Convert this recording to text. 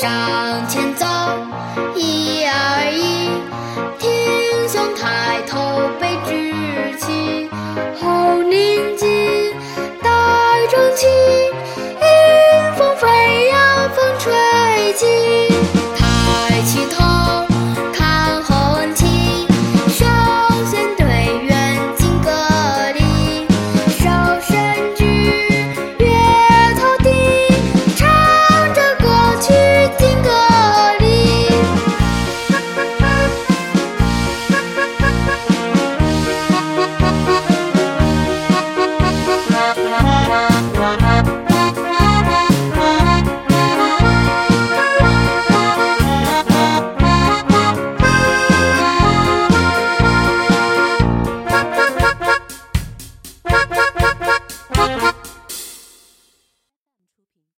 向前走。